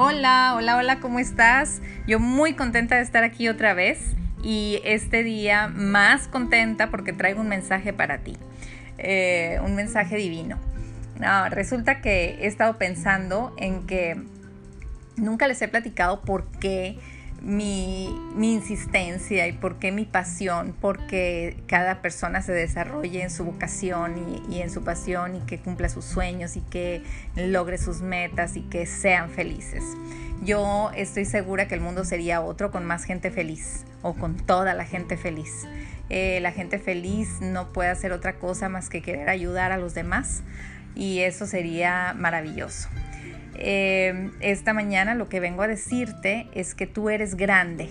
Hola, hola, hola, ¿cómo estás? Yo muy contenta de estar aquí otra vez y este día más contenta porque traigo un mensaje para ti, eh, un mensaje divino. resulta que he estado pensando en que nunca les he platicado por qué mi, insistencia y por qué mi pasión, porque cada persona se desarrolle en su vocación y, en su pasión y que cumpla sus sueños y que logre sus metas y que sean felices. Yo estoy segura que el mundo sería otro con más gente feliz o con toda la gente feliz. Eh, la gente feliz no puede hacer otra cosa más que querer ayudar a los demás y eso sería maravilloso. Eh, esta mañana lo que vengo a decirte es que tú eres grande,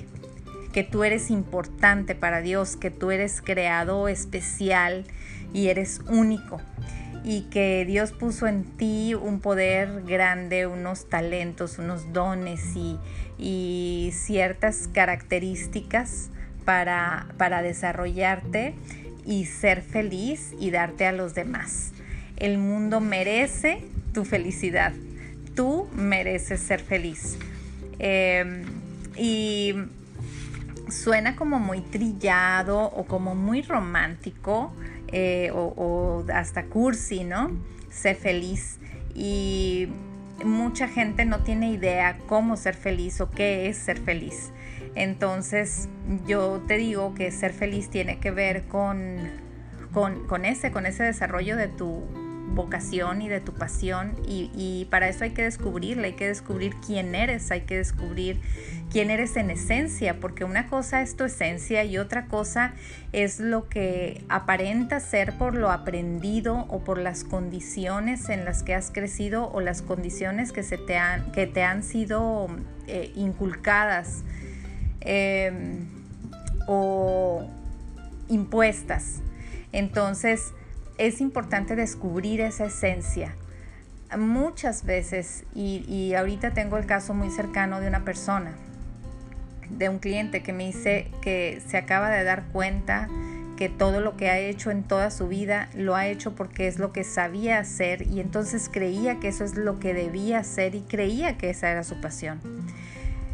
que tú eres importante para Dios, que tú eres creado especial y eres único y que Dios puso en ti un poder grande, unos talentos, unos dones y, ciertas características para, para desarrollarte y ser feliz y darte a los demás. El mundo merece tu felicidad tú mereces ser feliz. Em, y suena como muy trillado o como muy romántico eh, o, hasta cursi, ¿no? Ser feliz. Y mucha gente no tiene idea cómo ser feliz o qué es ser feliz. Entonces yo te digo que ser feliz tiene que ver con, con ese, con ese desarrollo de tu vocación y de tu pasión y, para eso hay que descubrirla, hay que descubrir quién eres, hay que descubrir quién eres en esencia, porque una cosa es tu esencia y otra cosa es lo que aparenta ser por lo aprendido o por las condiciones en las que has crecido o las condiciones que, se te, han, que te han sido eh, inculcadas em, o impuestas. Entonces, es importante descubrir esa esencia. Muchas veces, y, ahorita tengo el caso muy cercano de una persona, de un cliente que me dice que se acaba de dar cuenta que todo lo que ha hecho en toda su vida lo ha hecho porque es lo que sabía hacer y entonces creía que eso es lo que debía hacer y creía que esa era su pasión.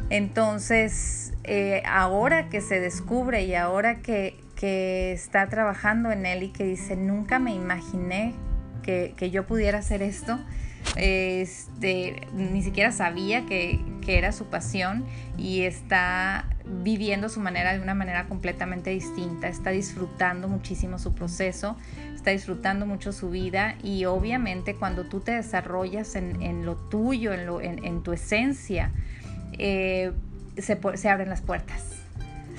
Entonces, eh, ahora que se descubre y ahora que, que está trabajando en él y que dice, nunca me imaginé que, yo pudiera hacer esto. Este, ni siquiera sabía que, que, era su pasión y está viviendo su manera de una manera completamente distinta, está disfrutando muchísimo su proceso, está disfrutando mucho su vida y obviamente cuando tú te desarrollas en, lo tuyo, en, lo, en, tu esencia, eh, se, se abren las puertas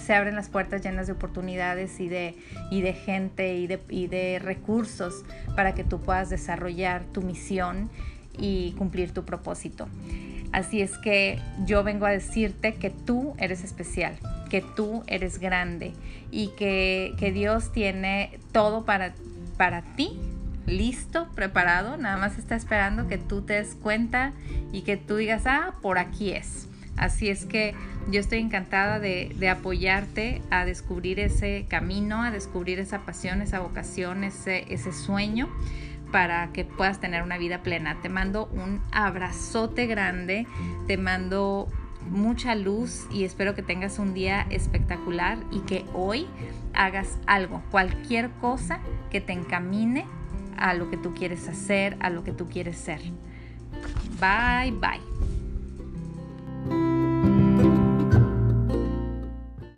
se abren las puertas llenas de oportunidades y de, y de gente y de, y de recursos para que tú puedas desarrollar tu misión y cumplir tu propósito. Así es que yo vengo a decirte que tú eres especial, que tú eres grande y que, que Dios tiene todo para, para ti listo, preparado, nada más está esperando que tú te des cuenta y que tú digas, ah, por aquí es. Así es que yo estoy encantada de, apoyarte a descubrir ese camino, a descubrir esa pasión, esa vocación, ese, ese sueño para que puedas tener una vida plena. Te mando un abrazote grande, te mando mucha luz y espero que tengas un día espectacular y que hoy hagas algo, cualquier cosa que te encamine a lo que tú quieres hacer, a lo que tú quieres ser. Bye, bye.